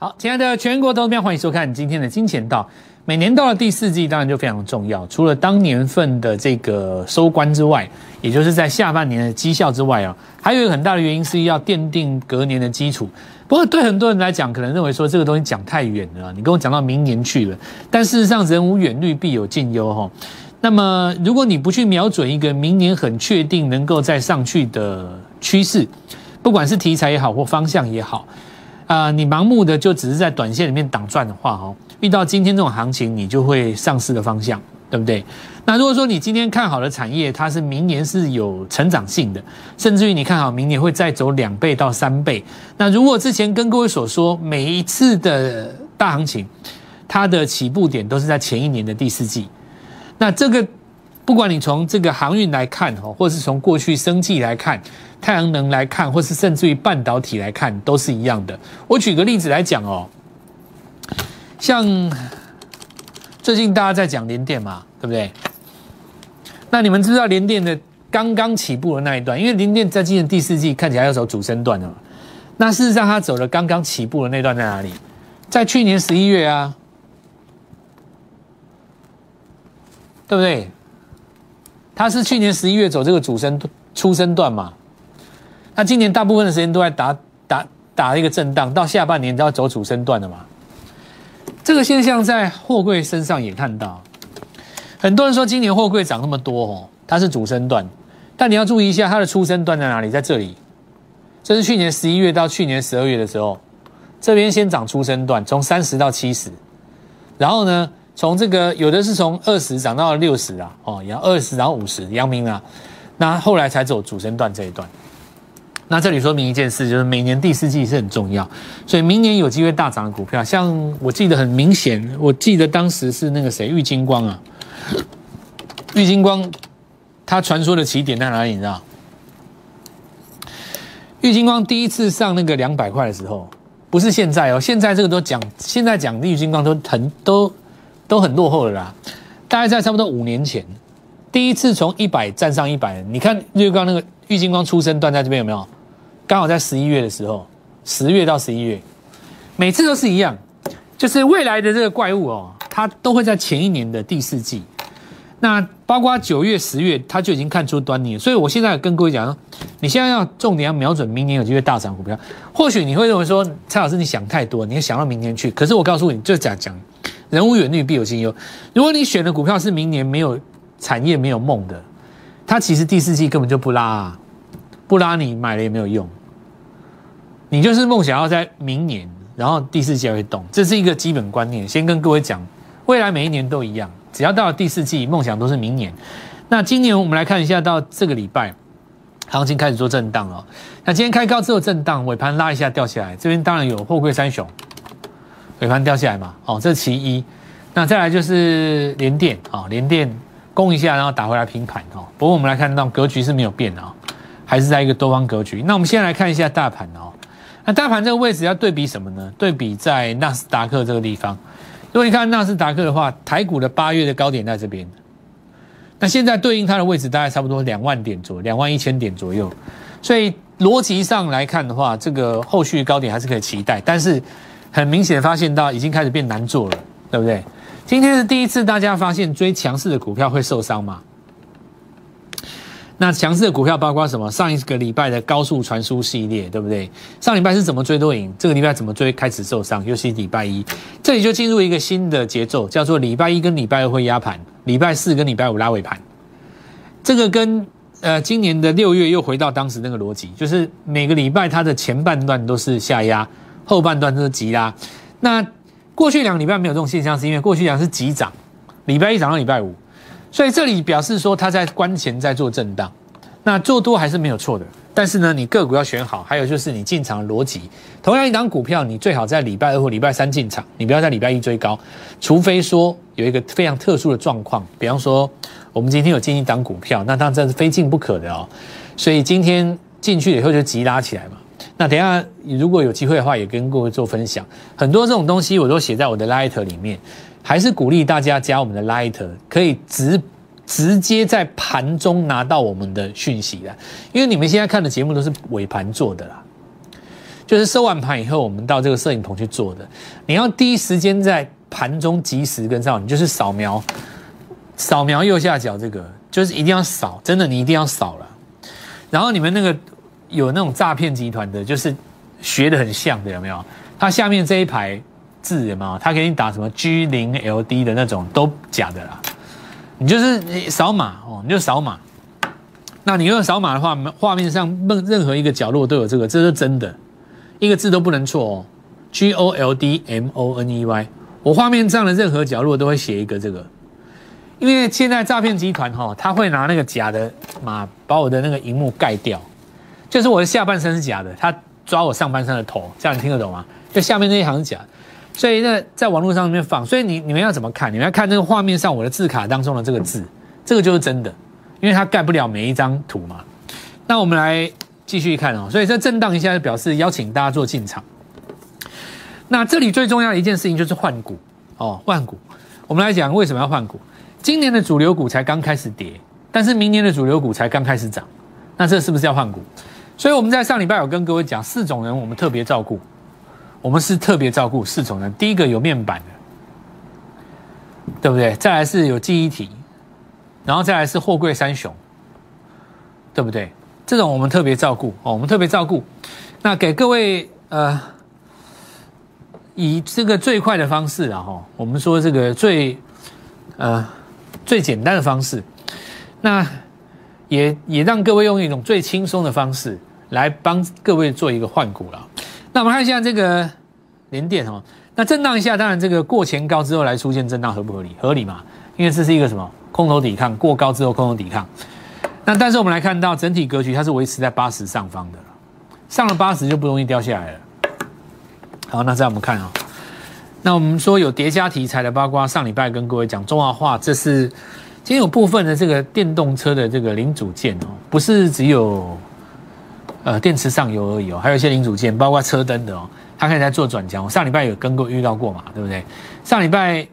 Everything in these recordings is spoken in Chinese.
好，亲爱的全国投资票，欢迎收看今天的金钱道。每年到了第四季，当然就非常重要。除了当年份的这个收官之外，也就是在下半年的绩效之外啊，还有一个很大的原因是要奠定隔年的基础。不过对很多人来讲，可能认为说这个东西讲太远了，你跟我讲到明年去了。但事实上，人无远虑，必有近忧哈。那么，如果你不去瞄准一个明年很确定能够再上去的趋势，不管是题材也好，或方向也好。啊，你盲目的就只是在短线里面挡赚的话，哦，遇到今天这种行情，你就会丧失的方向，对不对？那如果说你今天看好的产业，它是明年是有成长性的，甚至于你看好明年会再走两倍到三倍，那如果之前跟各位所说，每一次的大行情，它的起步点都是在前一年的第四季，那这个。不管你从这个航运来看，哈，或是从过去生计来看，太阳能来看，或是甚至于半导体来看，都是一样的。我举个例子来讲哦，像最近大家在讲联电嘛，对不对？那你们知道联电的刚刚起步的那一段，因为联电在今年第四季看起来要走主升段的嘛。那事实上，它走了刚刚起步的那段在哪里？在去年十一月啊，对不对？它是去年十一月走这个主升出生段嘛？那今年大部分的时间都在打打打一个震荡，到下半年都要走主升段的嘛？这个现象在货柜身上也看到，很多人说今年货柜涨那么多哦，它是主升段，但你要注意一下它的出生段在哪里？在这里，这是去年十一月到去年十二月的时候，这边先涨出生段，从三十到七十，然后呢？从这个有的是从二十涨到六十啊，哦，然后二十然后五十，阳明啊，那后来才走主升段这一段。那这里说明一件事，就是每年第四季是很重要，所以明年有机会大涨的股票，像我记得很明显，我记得当时是那个谁，玉金光啊，玉金光，他传说的起点在哪里？你知道？玉金光第一次上那个两百块的时候，不是现在哦，现在这个都讲，现在讲玉金光都很都。都很落后了啦，大概在差不多五年前，第一次从一百站上一百，你看日光那个玉金光出生段在这边有没有？刚好在十一月的时候，十月到十一月，每次都是一样，就是未来的这个怪物哦，它都会在前一年的第四季，那包括九月、十月，它就已经看出端倪。所以我现在跟各位讲，你现在要重点要瞄准明年有机会大涨股票。或许你会认为说，蔡老师你想太多，你要想到明年去，可是我告诉你，就讲讲。人无远虑，必有近忧。如果你选的股票是明年没有产业、没有梦的，它其实第四季根本就不拉，啊，不拉你买了也没有用。你就是梦想要在明年，然后第四季会动，这是一个基本观念。先跟各位讲，未来每一年都一样，只要到了第四季，梦想都是明年。那今年我们来看一下，到这个礼拜，行情开始做震荡了。那今天开高之后震荡，尾盘拉一下掉下来，这边当然有货柜三雄。尾盘掉下来嘛，哦，这是其一。那再来就是连电啊，连电攻一下，然后打回来平盘哦。不过我们来看到格局是没有变的啊，还是在一个多方格局。那我们先来看一下大盘哦。那大盘这个位置要对比什么呢？对比在纳斯达克这个地方。如果你看纳斯达克的话，台股的八月的高点在这边，那现在对应它的位置大概差不多两万点左右，两万一千点左右。所以逻辑上来看的话，这个后续高点还是可以期待，但是。很明显发现到已经开始变难做了，对不对？今天是第一次大家发现追强势的股票会受伤吗？那强势的股票包括什么？上一个礼拜的高速传输系列，对不对？上礼拜是怎么追都赢，这个礼拜怎么追开始受伤，尤其礼拜一，这里就进入一个新的节奏，叫做礼拜一跟礼拜二会压盘，礼拜四跟礼拜五拉尾盘。这个跟呃今年的六月又回到当时那个逻辑，就是每个礼拜它的前半段都是下压。后半段都是急拉，那过去两个礼拜没有这种现象，是因为过去两是急涨，礼拜一涨到礼拜五，所以这里表示说它在关前在做震荡，那做多还是没有错的，但是呢，你个股要选好，还有就是你进场逻辑，同样一档股票，你最好在礼拜二或礼拜三进场，你不要在礼拜一追高，除非说有一个非常特殊的状况，比方说我们今天有进一档股票，那当然是非进不可的哦，所以今天进去以后就急拉起来嘛。那等下，如果有机会的话，也跟各位做分享。很多这种东西我都写在我的 Light 里面，还是鼓励大家加我们的 Light，可以直直接在盘中拿到我们的讯息的。因为你们现在看的节目都是尾盘做的啦。就是收完盘以后，我们到这个摄影棚去做的。你要第一时间在盘中及时跟上，你就是扫描，扫描右下角这个，就是一定要扫，真的你一定要扫了。然后你们那个有那种诈骗集团的，就是学的很像的，有没有？它下面这一排字有没有？他给你打什么 G 零 LD 的那种都假的啦。你就是扫码哦，你就扫码。那你用扫码的话，画面上任任何一个角落都有这个，这是真的，一个字都不能错哦。G O L D M O N E Y，我画面上的任何角落都会写一个这个，因为现在诈骗集团哈，他会拿那个假的码把我的那个荧幕盖掉，就是我的下半身是假的，他抓我上半身的头，这样你听得懂吗？就下面那一行是假，所以那在网络上面放，所以你你们要怎么看？你们要看那个画面上我的字卡当中的这个字，这个就是真的。因为它盖不了每一张图嘛，那我们来继续看哦。所以这震荡一下，就表示邀请大家做进场。那这里最重要的一件事情就是换股哦，换股。我们来讲为什么要换股？今年的主流股才刚开始跌，但是明年的主流股才刚开始涨，那这是不是要换股？所以我们在上礼拜有跟各位讲四种人，我们特别照顾，我们是特别照顾四种人。第一个有面板的，对不对？再来是有记忆体。然后再来是货柜三雄，对不对？这种我们特别照顾哦，我们特别照顾。那给各位呃，以这个最快的方式啊，哈，我们说这个最呃最简单的方式，那也也让各位用一种最轻松的方式来帮各位做一个换股了。那我们看一下这个连电哦，那震荡一下，当然这个过前高之后来出现震荡合不合理？合理嘛？因为这是一个什么？空头抵抗过高之后，空头抵抗。那但是我们来看到整体格局，它是维持在八十上方的，上了八十就不容易掉下来了。好，那再我们看啊，那我们说有叠加题材的，包括上礼拜跟各位讲中华化，这是今天有部分的这个电动车的这个零组件哦，不是只有呃电池上游而已哦，还有一些零组件，包括车灯的哦，它可以在做转强。上礼拜有跟过遇到过嘛，对不对？上礼拜。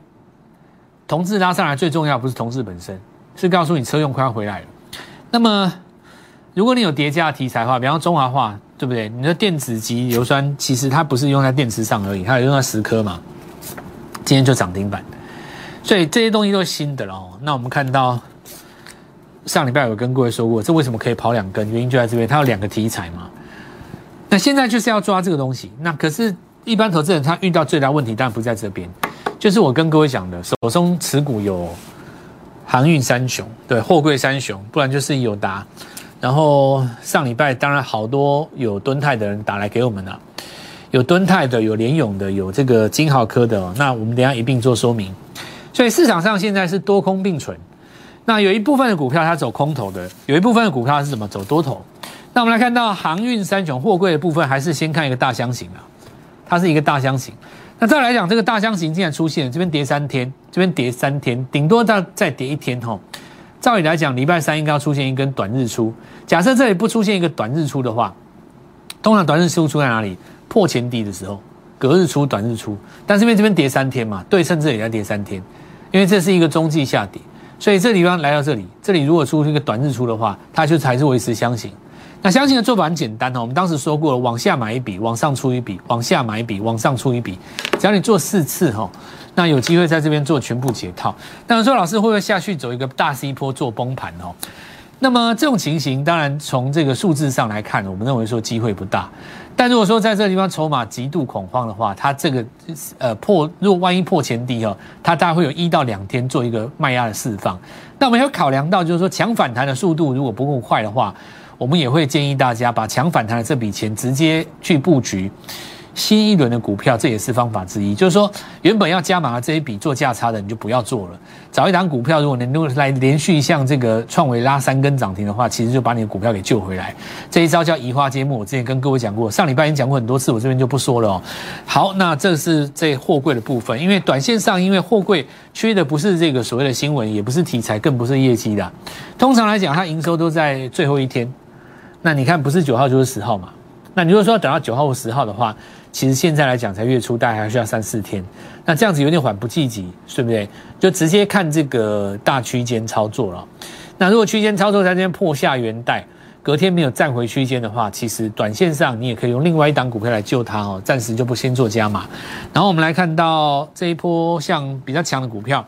同志拉上来最重要不是同志本身，是告诉你车用快要回来了。那么，如果你有叠加题材的话，比方中华化，对不对？你的电子级硫酸其实它不是用在电池上而已，它有用在十颗嘛。今天就涨停板，所以这些东西都是新的喽。那我们看到上礼拜有跟各位说过，这为什么可以跑两根？原因就在这边，它有两个题材嘛。那现在就是要抓这个东西。那可是，一般投资人他遇到最大问题，当然不在这边。就是我跟各位讲的，手中持股有航运三雄，对，货柜三雄，不然就是友达。然后上礼拜当然好多有敦泰的人打来给我们了，有敦泰的，有联勇的，有这个金豪科的。那我们等下一并做说明。所以市场上现在是多空并存。那有一部分的股票它走空头的，有一部分的股票它是怎么走多头？那我们来看到航运三雄货柜的部分，还是先看一个大箱型啊，它是一个大箱型。那再来讲，这个大箱型竟然出现，这边跌三天，这边跌三天，顶多再再跌一天吼。照理来讲，礼拜三应该要出现一根短日出。假设这里不出现一个短日出的话，通常短日出出在哪里？破前低的时候，隔日出、短日出。但是因为这边跌三天嘛，对称这里要跌三天，因为这是一个中继下跌，所以这地方来到这里，这里如果出一个短日出的话，它就才是维持箱型。那箱型的做法很简单哦，我们当时说过了，往下买一笔，往上出一笔，往下买一笔，往上出一笔，只要你做四次哈，那有机会在这边做全部解套。那说老师会不会下去走一个大 C 坡做崩盘哦？那么这种情形，当然从这个数字上来看，我们认为说机会不大。但如果说在这个地方筹码极度恐慌的话，它这个呃破，如果万一破前低哦，它大概会有一到两天做一个卖压的释放。那我们要考量到，就是说强反弹的速度如果不够快的话。我们也会建议大家把强反弹的这笔钱直接去布局新一轮的股票，这也是方法之一。就是说，原本要加码这一笔做价差的，你就不要做了。找一档股票，如果能够来连续像这个创维拉三根涨停的话，其实就把你的股票给救回来。这一招叫移花接木，我之前跟各位讲过，上礼拜已经讲过很多次，我这边就不说了哦。好，那这是这货柜的部分，因为短线上，因为货柜缺的不是这个所谓的新闻，也不是题材，更不是业绩的。通常来讲，它营收都在最后一天。那你看，不是九号就是十号嘛？那你如果说要等到九号或十号的话，其实现在来讲才月初，大概还需要三四天。那这样子有点缓不济急，对不对？就直接看这个大区间操作了。那如果区间操作在这边破下元带，隔天没有站回区间的话，其实短线上你也可以用另外一档股票来救它哦，暂时就不先做加码。然后我们来看到这一波像比较强的股票，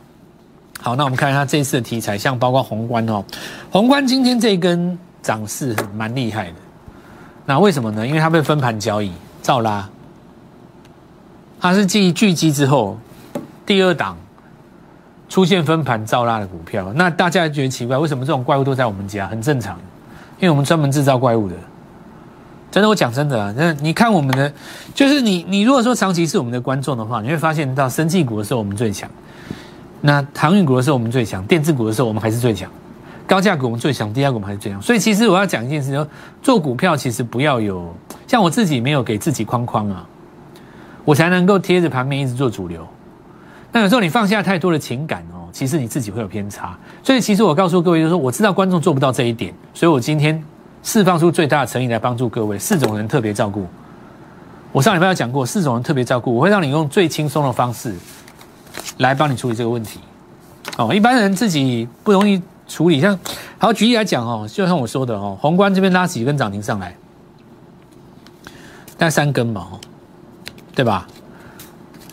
好，那我们看一下这一次的题材，像包括宏观哦，宏观今天这一根涨势蛮厉害的，那为什么呢？因为它被分盘交易，照拉，它是继聚集之后第二档。出现分盘造拉的股票，那大家觉得奇怪，为什么这种怪物都在我们家？很正常，因为我们专门制造怪物的。真的，我讲真的啊，那你看我们的，就是你你如果说长期是我们的观众的话，你会发现到生技股的时候我们最强，那航运股的时候我们最强，电子股的时候我们还是最强，高价股我们最强，低价股我们还是最强。所以其实我要讲一件事，就做股票其实不要有像我自己没有给自己框框啊，我才能够贴着盘面一直做主流。那有时候你放下太多的情感哦，其实你自己会有偏差。所以其实我告诉各位，就是说我知道观众做不到这一点，所以我今天释放出最大的诚意来帮助各位。四种人特别照顾，我上礼拜有讲过，四种人特别照顾，我会让你用最轻松的方式来帮你处理这个问题。哦，一般人自己不容易处理。像好举例来讲哦，就像我说的哦，宏观这边拉几根涨停上来，大概三根嘛，对吧？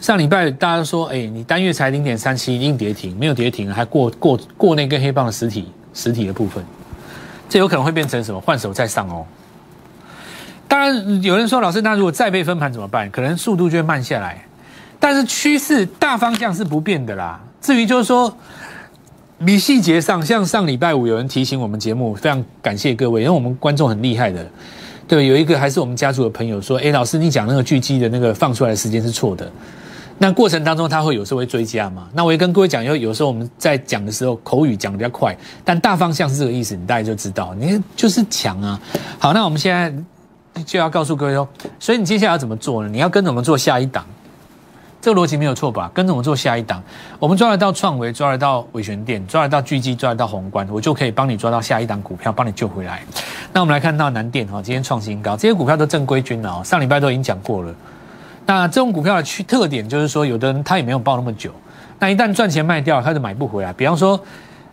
上礼拜大家都说，哎，你单月才零点三七，一定跌停，没有跌停，还过过过那根黑棒的实体实体的部分，这有可能会变成什么？换手再上哦。当然有人说，老师，那如果再被分盘怎么办？可能速度就会慢下来，但是趋势大方向是不变的啦。至于就是说，你细节上，像上礼拜五有人提醒我们节目，非常感谢各位，因为我们观众很厉害的，对，有一个还是我们家族的朋友说，哎，老师，你讲那个巨基的那个放出来的时间是错的。那过程当中，他会有时候会追加嘛？那我也跟各位讲，因为有时候我们在讲的时候，口语讲的比较快，但大方向是这个意思，你大概就知道，你就是强啊。好，那我们现在就要告诉各位哦，所以你接下来要怎么做呢？你要跟着我们做下一档，这个逻辑没有错吧？跟着我们做下一档，我们抓得到创维，抓得到伟权店，抓得到巨基，抓得到宏观，我就可以帮你抓到下一档股票，帮你救回来。那我们来看到南电哈，今天创新高，这些股票都正规军了哦，上礼拜都已经讲过了。那这种股票的区特点就是说，有的人他也没有抱那么久，那一旦赚钱卖掉，他就买不回来。比方说，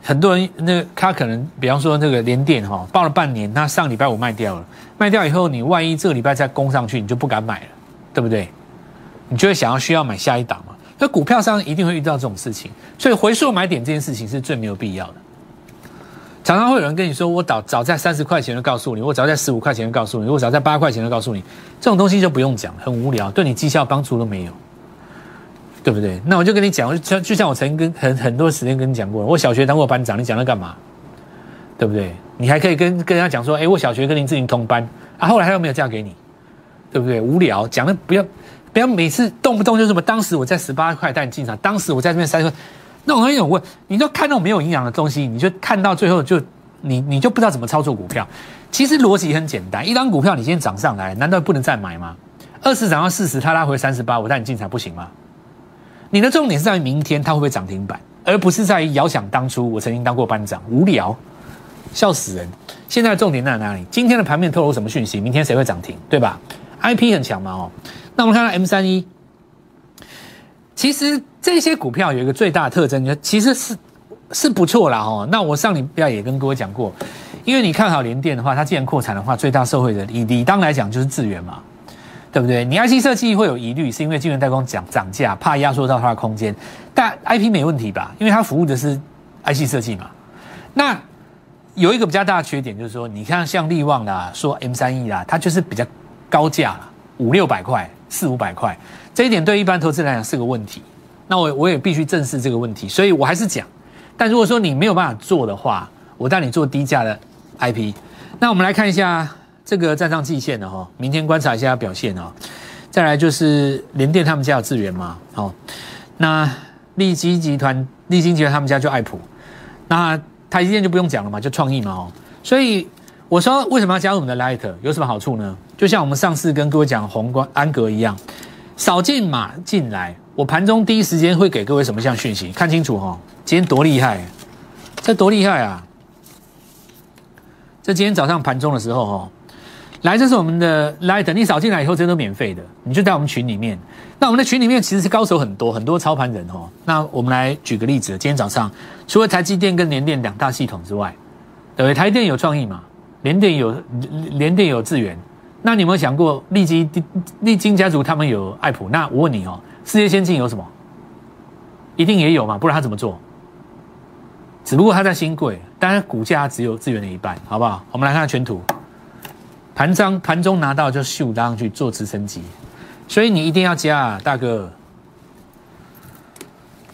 很多人那他可能，比方说那个连电哈，抱了半年，那上礼拜五卖掉了，卖掉以后，你万一这个礼拜再攻上去，你就不敢买了，对不对？你就会想要需要买下一档嘛。所以股票上一定会遇到这种事情，所以回溯买点这件事情是最没有必要的。常常会有人跟你说，我早早在三十块钱就告诉你，我早在十五块钱就告诉你，我早在八块钱就告诉你，这种东西就不用讲，很无聊，对你绩效帮助都没有，对不对？那我就跟你讲，就就像我曾经跟很很多时间跟你讲过，我小学当过班长，你讲那干嘛？对不对？你还可以跟跟人家讲说，哎，我小学跟林志玲同班啊，后来他又没有嫁给你，对不对？无聊，讲的不要不要每次动不动就什么，当时我在十八块带你进场，当时我在这边三十块。那种东西我问，你就看那种没有营养的东西，你就看到最后就你你就不知道怎么操作股票。其实逻辑很简单，一张股票你今天涨上来，难道不能再买吗？二十涨到四十，它拉回三十八，我带你进场不行吗？你的重点是在于明天它会不会涨停板，而不是在于遥想当初我曾经当过班长，无聊，笑死人。现在重点在哪里？今天的盘面透露什么讯息？明天谁会涨停，对吧？I P 很强嘛哦。那我们看到 M 三一。其实这些股票有一个最大的特征，就其实是是不错啦哦。那我上礼拜也跟各位讲过，因为你看好联电的话，它既然扩产的话，最大受惠的以理当来讲就是智源嘛，对不对？你 IC 设计会有疑虑，是因为晶圆代工涨涨价，怕压缩到它的空间。但 IP 没问题吧？因为它服务的是 IC 设计嘛。那有一个比较大的缺点就是说，你看像力旺啦，说 M 三 E 啦，它就是比较高价，五六百块，四五百块。这一点对一般投资来讲是个问题，那我我也必须正视这个问题，所以我还是讲。但如果说你没有办法做的话，我带你做低价的 IP。那我们来看一下这个站上季线的哈，明天观察一下表现哦。再来就是联电他们家有资源嘛，好，那利基集团、利基集团他们家就爱普，那台积电就不用讲了嘛，就创意嘛哦。所以我说为什么要加入我们的 Light？有什么好处呢？就像我们上次跟各位讲宏观安格一样。少进码进来，我盘中第一时间会给各位什么项讯息？看清楚哈，今天多厉害，这多厉害啊！这今天早上盘中的时候哈，来，这是我们的 Light，你扫进来以后，这都免费的，你就在我们群里面。那我们的群里面其实是高手很多，很多操盘人哦。那我们来举个例子，今天早上除了台积电跟联电两大系统之外，对不对？台电有创意嘛？联电有联电有智源，那你有没有想过利基利金家族他们有爱普？那我问你哦，世界先进有什么？一定也有嘛，不然他怎么做？只不过他在新贵，但是股价只有资源的一半，好不好？我们来看全图，盘中盘中拿到就秀上去做支撑机，所以你一定要加啊，大哥。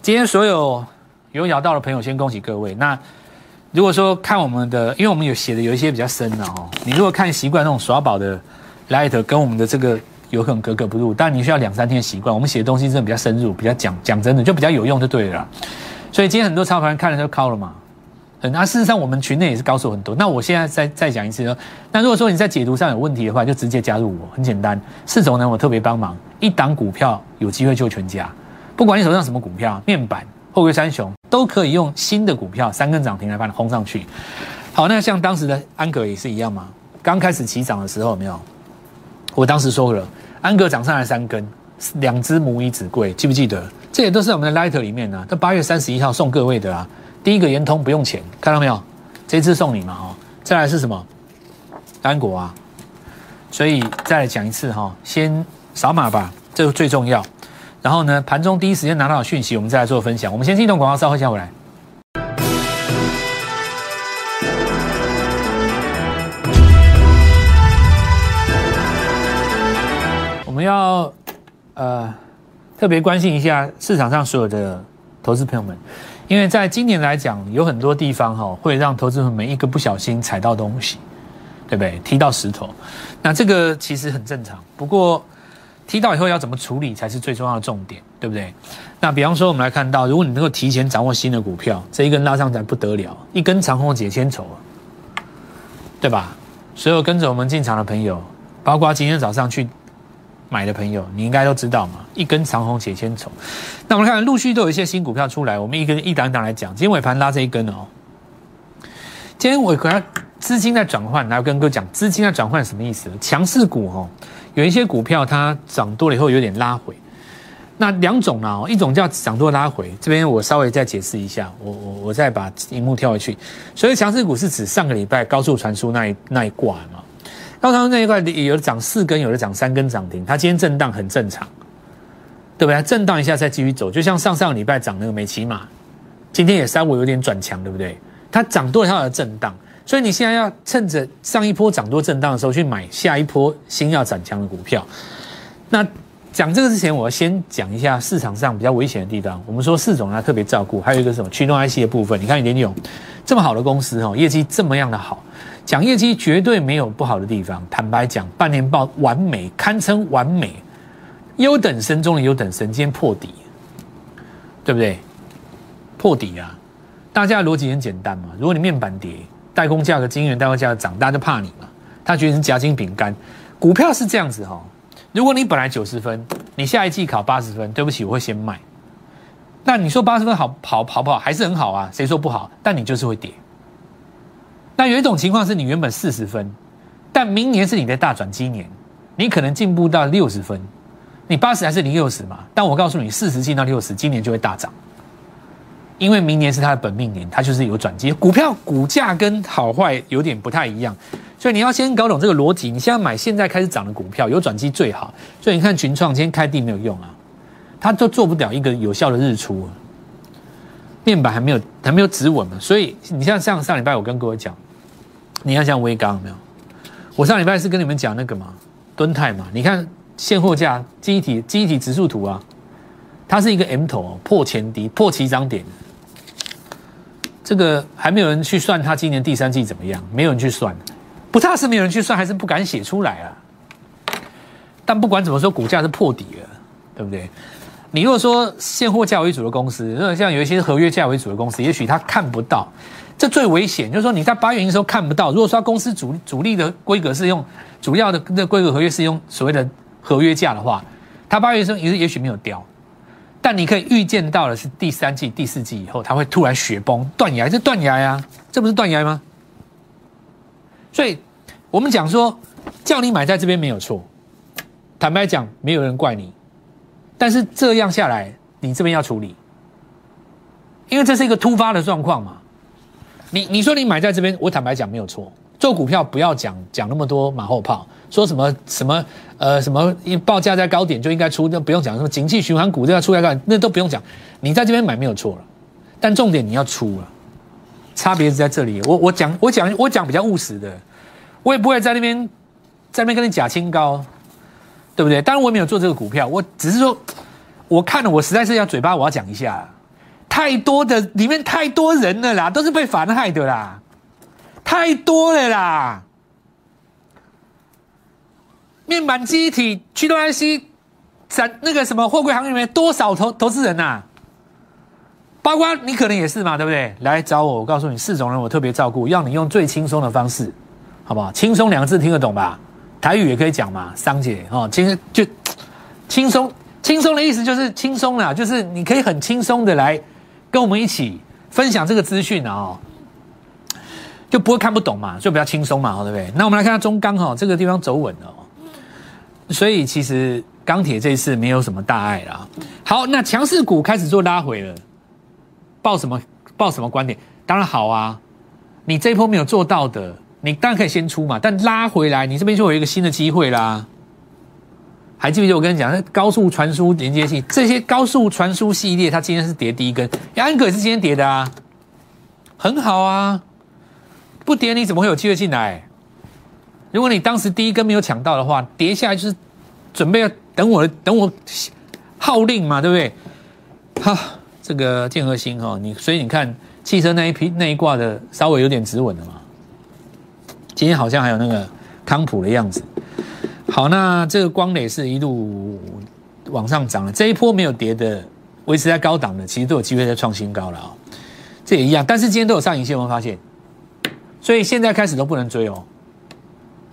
今天所有有咬到的朋友，先恭喜各位。那如果说看我们的，因为我们有写的有一些比较深的哦，你如果看习惯那种耍宝的 light，跟我们的这个有可能格格不入，但你需要两三天习惯。我们写的东西真的比较深入，比较讲讲真的，就比较有用就对了。所以今天很多操盘看了就靠了嘛。那事实上我们群内也是高手很多。那我现在再再讲一次，那如果说你在解读上有问题的话，就直接加入我，很简单。四种呢，我特别帮忙，一档股票有机会救全家。不管你手上什么股票，面板、后贵三雄都可以用新的股票三根涨停来把你轰上去。好，那像当时的安格也是一样嘛。刚开始起涨的时候，有没有？我当时说了，安格涨上来三根，两只母以子贵，记不记得？这也都是我们的 Light 里面呢。这八月三十一号送各位的啊，第一个圆通不用钱，看到没有？这次送你嘛，哦。再来是什么？安国啊。所以再来讲一次哈，先扫码吧，这个最重要。然后呢，盘中第一时间拿到讯息，我们再来做分享。我们先进动广告，稍后再回来。我们要呃特别关心一下市场上所有的投资朋友们，因为在今年来讲，有很多地方哈会让投资者们一个不小心踩到东西，对不对？踢到石头，那这个其实很正常。不过。踢到以后要怎么处理才是最重要的重点，对不对？那比方说，我们来看到，如果你能够提前掌握新的股票，这一根拉上才不得了，一根长虹解千愁对吧？所有跟着我们进场的朋友，包括今天早上去买的朋友，你应该都知道嘛，一根长虹解千愁。那我们看，陆续都有一些新股票出来，我们一根一档一档来讲。今天尾盘拉这一根哦，今天我可能资金在转换，来跟哥讲，资金在转换什么意思？强势股哦。有一些股票它涨多了以后有点拉回，那两种呢？一种叫涨多拉回，这边我稍微再解释一下，我我我再把荧幕跳回去。所以强势股是指上个礼拜高速传输那一那一挂嘛？高速传输那一块有的涨四根，有的涨三根涨停，它今天震荡很正常，对不对？震荡一下再继续走，就像上上个礼拜涨那个美骑马，今天也稍微有点转强，对不对？它涨多了它的震荡。所以你现在要趁着上一波涨多震荡的时候去买下一波新要涨强的股票。那讲这个之前，我要先讲一下市场上比较危险的地方。我们说四种要特别照顾，还有一个什么驱动 IC 的部分。你看联咏这么好的公司哈，业绩这么样的好，讲业绩绝对没有不好的地方。坦白讲，半年报完美，堪称完美，优等生中的优等生，今天破底，对不对？破底啊！大家的逻辑很简单嘛，如果你面板跌。代工价格、晶圆代工价格涨，大家就怕你嘛？他觉得是夹心饼干。股票是这样子哈，如果你本来九十分，你下一季考八十分，对不起，我会先卖。那你说八十分好跑跑不好？还是很好啊？谁说不好？但你就是会跌。那有一种情况是你原本四十分，但明年是你的大转机年，你可能进步到六十分。你八十还是零六十嘛？但我告诉你，四十进到六十，今年就会大涨。因为明年是它的本命年，它就是有转机。股票股价跟好坏有点不太一样，所以你要先搞懂这个逻辑。你现在买现在开始涨的股票，有转机最好。所以你看群创今天开地没有用啊，它都做不了一个有效的日出，面板还没有还没有止稳嘛。所以你像上上礼拜我跟各位讲，你要像微刚没有？我上礼拜是跟你们讲那个嘛，敦泰嘛。你看现货价、基体、基体指数图啊，它是一个 M 头破前低、破起涨点。这个还没有人去算，它今年第三季怎么样？没有人去算，不差是没有人去算，还是不敢写出来啊？但不管怎么说，股价是破底了，对不对？你如果说现货价为主的公司，那像有一些合约价为主的公司，也许他看不到，这最危险。就是说你在八月营收看不到，如果说公司主主力的规格是用主要的那规格合约是用所谓的合约价的话，它八月营收也也许没有掉。但你可以预见到的是，第三季、第四季以后，它会突然雪崩、断崖，这断崖呀，这不是断崖吗？所以，我们讲说，叫你买在这边没有错。坦白讲，没有人怪你，但是这样下来，你这边要处理，因为这是一个突发的状况嘛。你你说你买在这边，我坦白讲没有错，做股票不要讲讲那么多马后炮，说什么什么呃什么报价在高点就应该出，那不用讲什么景气循环股都要出来干，那都不用讲。你在这边买没有错了，但重点你要出了，差别是在这里。我我讲我讲我讲比较务实的，我也不会在那边在那边跟你假清高，对不对？当然我也没有做这个股票，我只是说我看了，我实在是要嘴巴我要讲一下，太多的里面太多人了啦，都是被反害的啦。太多了啦！面板机体、驱动 IC、展那个什么货柜行业里面多少投投资人呐？包括你可能也是嘛，对不对？来找我，我告诉你，四种人我特别照顾，要你用最轻松的方式，好不好？轻松两个字听得懂吧？台语也可以讲嘛，桑姐哦，其实就轻松，轻松的意思就是轻松啦，就是你可以很轻松的来跟我们一起分享这个资讯啊。就不会看不懂嘛，就比较轻松嘛，对不对？那我们来看下中钢哈，这个地方走稳了，所以其实钢铁这一次没有什么大碍啦。好，那强势股开始做拉回了，报什么报什么观点？当然好啊，你这一波没有做到的，你当然可以先出嘛，但拉回来，你这边就有一个新的机会啦。还记不记得我跟你讲，那高速传输连接器这些高速传输系列，它今天是跌第一根，安格也是今天跌的啊，很好啊。不跌你怎么会有机会进来？如果你当时第一根没有抢到的话，跌下来就是准备要等我等我号令嘛，对不对？哈，这个建和星哈，你所以你看汽车那一批那一挂的稍微有点止稳了嘛。今天好像还有那个康普的样子。好，那这个光磊是一路往上涨了，这一波没有跌的，维持在高档的，其实都有机会再创新高了啊。这也一样，但是今天都有上影线，有没有发现？所以现在开始都不能追哦，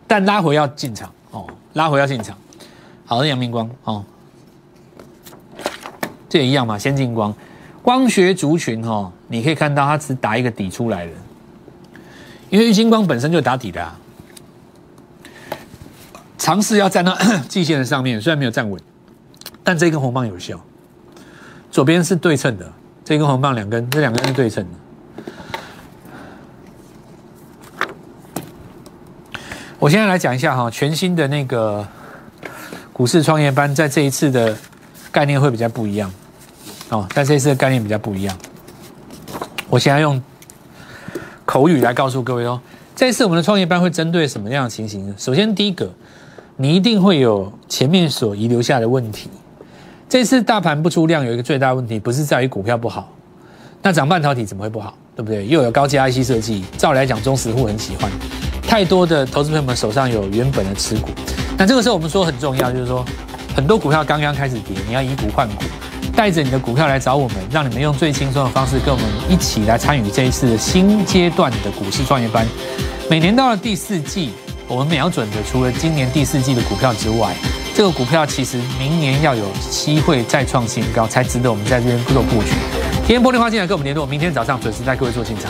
但拉回要进场哦，拉回要进场。好的，阳明光哦，这也一样嘛，先进光，光学族群哈，你可以看到它只打一个底出来的，因为玉金光本身就打底的啊，尝试要站到 季线的上面，虽然没有站稳，但这根红棒有效，左边是对称的，这根红棒两根，这两根是对称的。我现在来讲一下哈，全新的那个股市创业班，在这一次的概念会比较不一样哦，在这一次的概念比较不一样。我现在用口语来告诉各位哦，这次我们的创业班会针对什么样的情形？首先，第一个，你一定会有前面所遗留下的问题。这次大盘不出量，有一个最大问题，不是在于股票不好，那涨半导体怎么会不好？对不对？又有高阶 IC 设计，照理来讲，中实户很喜欢。太多的投资朋友们手上有原本的持股，那这个时候我们说很重要，就是说很多股票刚刚开始跌，你要以股换股，带着你的股票来找我们，让你们用最轻松的方式跟我们一起来参与这一次的新阶段的股市创业班。每年到了第四季，我们瞄准的除了今年第四季的股票之外，这个股票其实明年要有机会再创新高，才值得我们在这边做布局。今天玻璃花进来跟我们联络，明天早上准时带各位做进场。